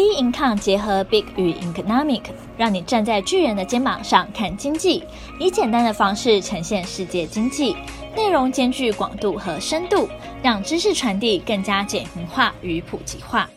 B Income 结合 Big 与 Economic，让你站在巨人的肩膀上看经济，以简单的方式呈现世界经济，内容兼具广度和深度，让知识传递更加简明化与普及化。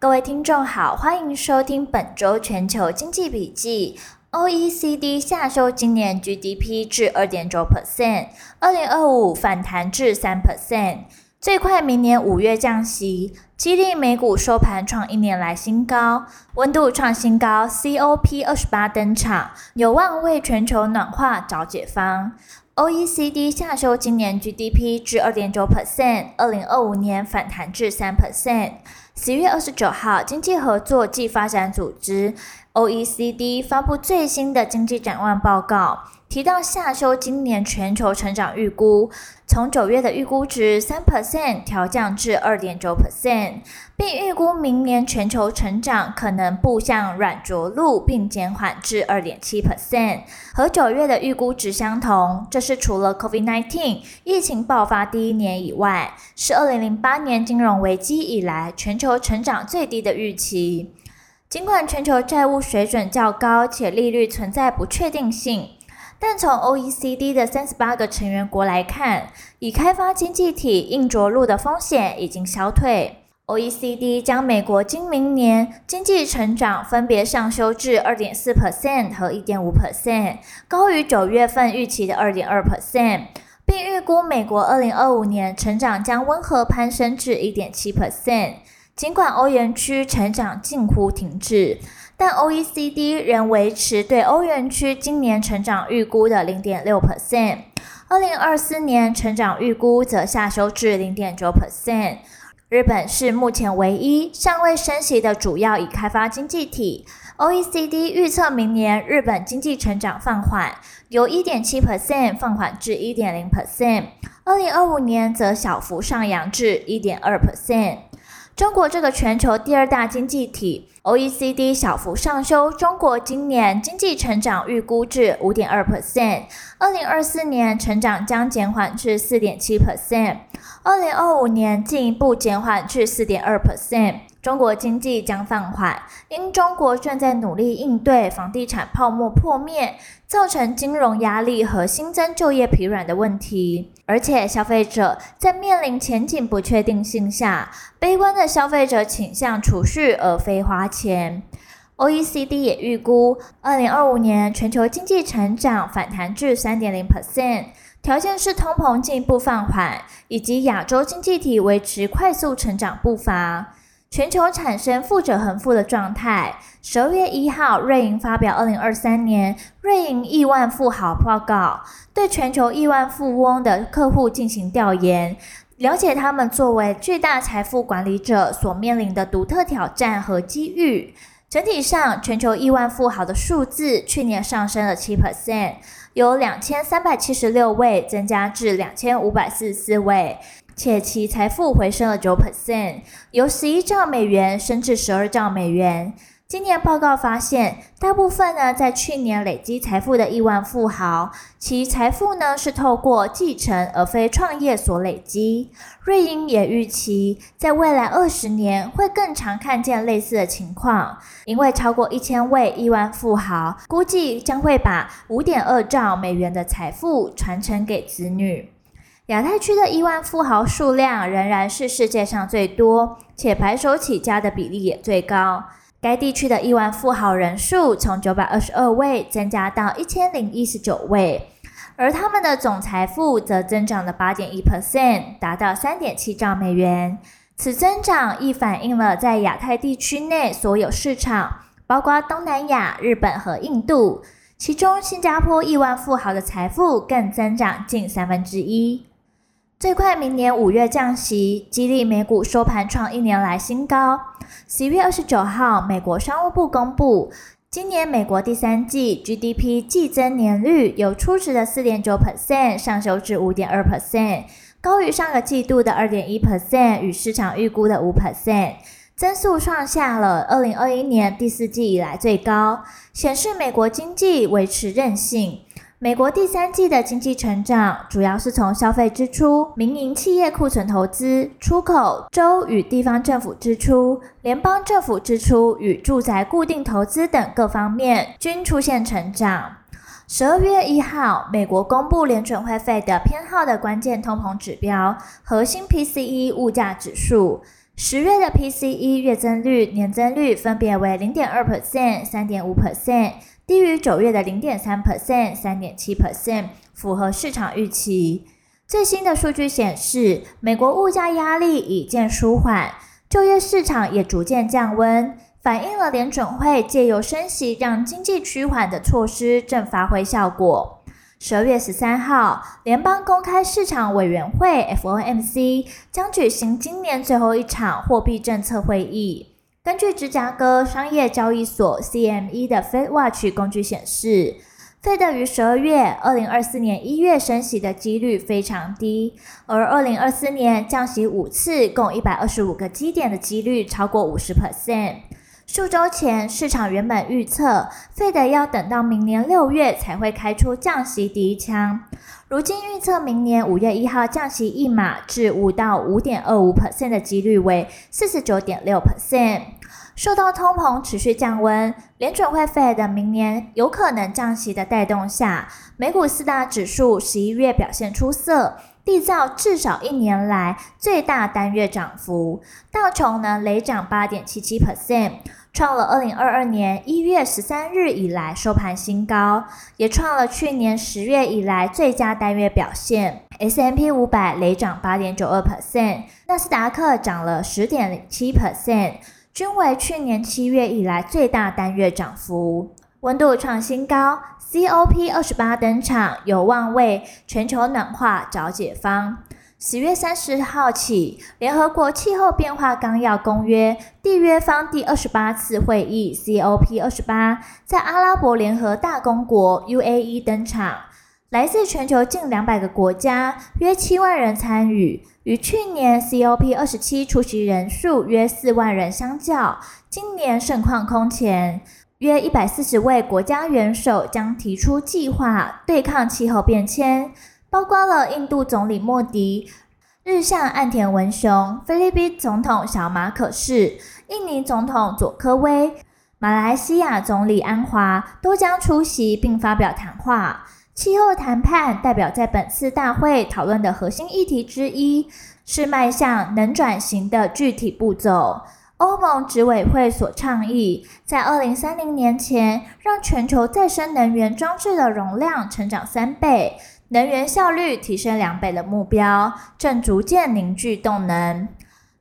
各位听众好，欢迎收听本周全球经济笔记。OECD 下修今年 GDP 至二点九 percent，二零二五反弹至三 percent。最快明年五月降息，激励美股收盘创一年来新高，温度创新高，COP 二十八登场，有望为全球暖化找解方。OECD 下修今年 GDP 至二点九 percent，二零二五年反弹至三 percent。十月二十九号，经济合作暨发展组织 OECD 发布最新的经济展望报告。提到下修今年全球成长预估，从九月的预估值三 percent 调降至二点九 percent，并预估明年全球成长可能步向软着陆，并减缓至二点七 percent，和九月的预估值相同。这是除了 COVID-19 疫情爆发第一年以外，是二零零八年金融危机以来全球成长最低的预期。尽管全球债务水准较高，且利率存在不确定性。但从 OECD 的三十八个成员国来看，已开发经济体硬着陆的风险已经消退。OECD 将美国今明年经济成长分别上修至二点四 percent 和一点五 percent，高于九月份预期的二点二 percent，并预估美国二零二五年成长将温和攀升至一点七 percent。尽管欧元区成长近乎停滞。但 OECD 仍维持对欧元区今年成长预估的零点六 percent，二零二四年成长预估则下修至零点九 percent。日本是目前唯一尚未升息的主要已开发经济体，OECD 预测明年日本经济成长放缓，由一点七 percent 放缓至一点零 percent，二零二五年则小幅上扬至一点二 percent。中国这个全球第二大经济体，OECD 小幅上修中国今年经济成长预估至五点二 percent，二零二四年成长将减缓至四点七 percent，二零二五年进一步减缓至四点二 percent。中国经济将放缓，因中国正在努力应对房地产泡沫破灭造成金融压力和新增就业疲软的问题。而且，消费者在面临前景不确定性下，悲观的消费者倾向储蓄而非花钱。OECD 也预估，二零二五年全球经济成长反弹至三点零 percent，条件是通膨进一步放缓，以及亚洲经济体维持快速成长步伐。全球产生富者恒富的状态。十二月一号，瑞银发表二零二三年瑞银亿万富豪报告，对全球亿万富翁的客户进行调研，了解他们作为巨大财富管理者所面临的独特挑战和机遇。整体上，全球亿万富豪的数字去年上升了七 percent，由两千三百七十六位增加至两千五百四十四位。且其财富回升了九 percent，由十一兆美元升至十二兆美元。今年报告发现，大部分呢在去年累积财富的亿万富豪，其财富呢是透过继承而非创业所累积。瑞银也预期，在未来二十年会更常看见类似的情况，因为超过一千位亿万富豪估计将会把五点二兆美元的财富传承给子女。亚太区的亿万富豪数量仍然是世界上最多，且白手起家的比例也最高。该地区的亿万富豪人数从九百二十二位增加到一千零一十九位，而他们的总财富则增长了八点一 percent，达到三点七兆美元。此增长亦反映了在亚太地区内所有市场，包括东南亚、日本和印度，其中新加坡亿万富豪的财富更增长近三分之一。最快明年五月降息，激励美股收盘创一年来新高。十一月二十九号，美国商务部公布，今年美国第三季 GDP 季增年率由初值的四点九 percent 上修至五点二 percent，高于上个季度的二点一 percent 与市场预估的五 percent，增速创下了二零二一年第四季以来最高，显示美国经济维持韧性。美国第三季的经济成长主要是从消费支出、民营企业库存投资、出口、州与地方政府支出、联邦政府支出与住宅固定投资等各方面均出现成长。十二月一号，美国公布联准会费的偏好的关键通膨指标——核心 PCE 物价指数。十月的 PCE 月增率、年增率分别为零点二 percent、三点五 percent。低于九月的零点三 percent、三点七 percent，符合市场预期。最新的数据显示，美国物价压力已见舒缓，就业市场也逐渐降温，反映了联准会借由升息让经济趋缓的措施正发挥效果。十二月十三号，联邦公开市场委员会 （FOMC） 将举行今年最后一场货币政策会议。根据芝加哥商业交易所 CME 的 Fed Watch 工具显示，Fed 于十二月二零二四年一月升息的几率非常低，而二零二四年降息五次，共一百二十五个基点的几率超过五十 percent。数周前，市场原本预测 Fed 要等到明年六月才会开出降息第一枪，如今预测明年五月一号降息一码至五到五点二五 percent 的几率为四十九点六 percent。受到通膨持续降温，联准会 Fed 明年有可能降息的带动下，美股四大指数十一月表现出色。缔造至少一年来最大单月涨幅，道琼呢累涨八点七七 percent，创了二零二二年一月十三日以来收盘新高，也创了去年十月以来最佳单月表现。S M P 五百累涨八点九二 percent，纳斯达克涨了十点零七 percent，均为去年七月以来最大单月涨幅。温度创新高，COP 二十八登场，有望为全球暖化找解方。十月三十号起，联合国气候变化纲要公约缔约方第二十八次会议 （COP 二十八）在阿拉伯联合大公国 UAE 登场，来自全球近两百个国家，约七万人参与。与去年 COP 二十七出席人数约四万人相较，今年盛况空前。约一百四十位国家元首将提出计划对抗气候变迁，包括了印度总理莫迪、日向岸田文雄、菲律宾总统小马可士、印尼总统佐科威、马来西亚总理安华都将出席并发表谈话。气候谈判代表在本次大会讨论的核心议题之一，是迈向能转型的具体步骤。欧盟执委会所倡议，在二零三零年前，让全球再生能源装置的容量成长三倍，能源效率提升两倍的目标，正逐渐凝聚动能。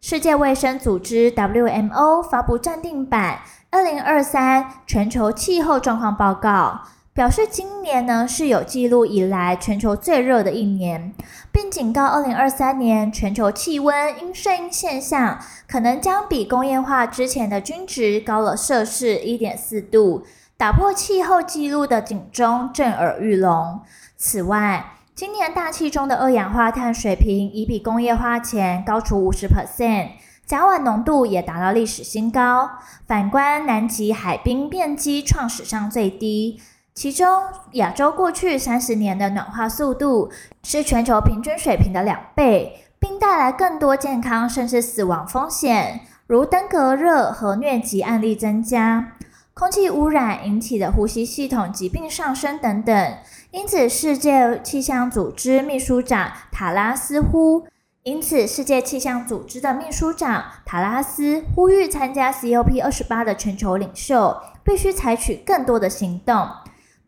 世界卫生组织 （WMO） 发布暂定版二零二三全球气候状况报告。表示今年呢是有记录以来全球最热的一年，并警告二零二三年全球气温因圣婴现象可能将比工业化之前的均值高了摄氏一点四度，打破气候记录的警钟震耳欲聋。此外，今年大气中的二氧化碳水平已比工业化前高出五十 percent，甲烷浓度也达到历史新高。反观南极海冰面积创史上最低。其中，亚洲过去三十年的暖化速度是全球平均水平的两倍，并带来更多健康甚至死亡风险，如登革热和疟疾案例增加，空气污染引起的呼吸系统疾病上升等等。因此，世界气象组织秘书长塔拉斯呼，因此世界气象组织的秘书长塔拉斯呼吁参加 COP 二十八的全球领袖必须采取更多的行动。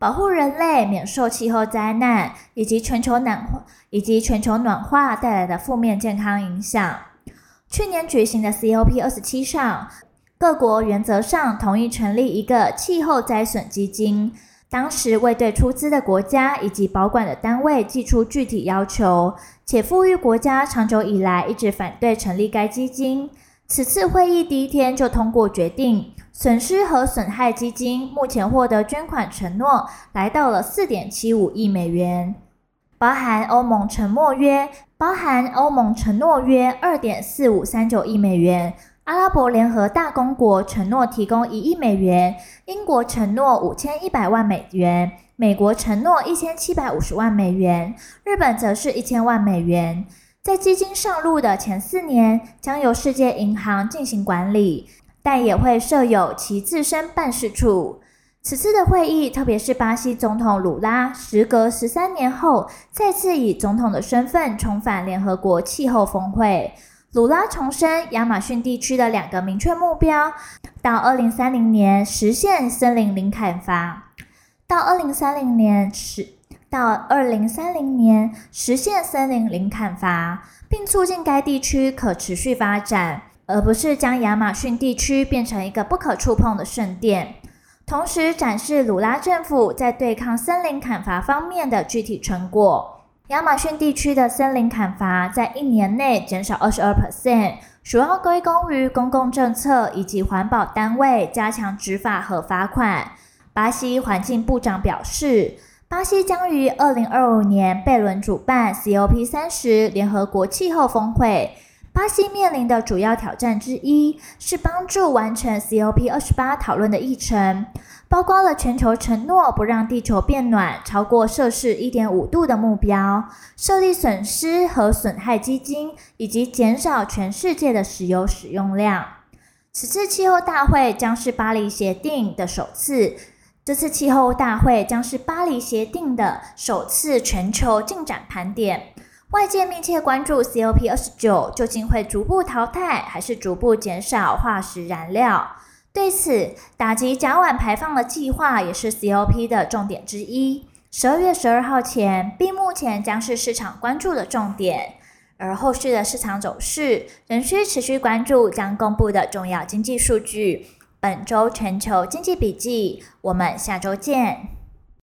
保护人类免受气候灾难以及全球暖化以及全球暖化带来的负面健康影响。去年举行的 COP 二十七上，各国原则上同意成立一个气候灾损基金，当时未对出资的国家以及保管的单位寄出具体要求，且富裕国家长久以来一直反对成立该基金。此次会议第一天就通过决定。损失和损害基金目前获得捐款承诺来到了四点七五亿美元，包含欧盟承诺约包含欧盟承诺约二点四五三九亿美元，阿拉伯联合大公国承诺提供一亿美元，英国承诺五千一百万美元，美国承诺一千七百五十万美元，日本则是一千万美元。在基金上路的前四年，将由世界银行进行管理，但也会设有其自身办事处。此次的会议，特别是巴西总统鲁拉，时隔十三年后再次以总统的身份重返联合国气候峰会。鲁拉重申亚马逊地区的两个明确目标：到二零三零年实现森林零砍伐，到二零三零年实到二零三零年实现森林零砍伐，并促进该地区可持续发展，而不是将亚马逊地区变成一个不可触碰的圣殿。同时展示鲁拉政府在对抗森林砍伐方面的具体成果。亚马逊地区的森林砍伐在一年内减少二十二 percent，主要归功于公共政策以及环保单位加强执法和罚款。巴西环境部长表示，巴西将于二零二五年贝伦主办 COP 三十联合国气候峰会。巴西面临的主要挑战之一是帮助完成 COP 二十八讨论的议程，包括了全球承诺不让地球变暖超过摄氏一点五度的目标，设立损失和损害基金，以及减少全世界的石油使用量。此次气候大会将是巴黎协定的首次，这次气候大会将是巴黎协定的首次全球进展盘点。外界密切关注 COP 二十九究竟会逐步淘汰，还是逐步减少化石燃料？对此，打击甲烷排放的计划也是 COP 的重点之一。十二月十二号前并目前将是市场关注的重点，而后续的市场走势仍需持续关注将公布的重要经济数据。本周全球经济笔记，我们下周见。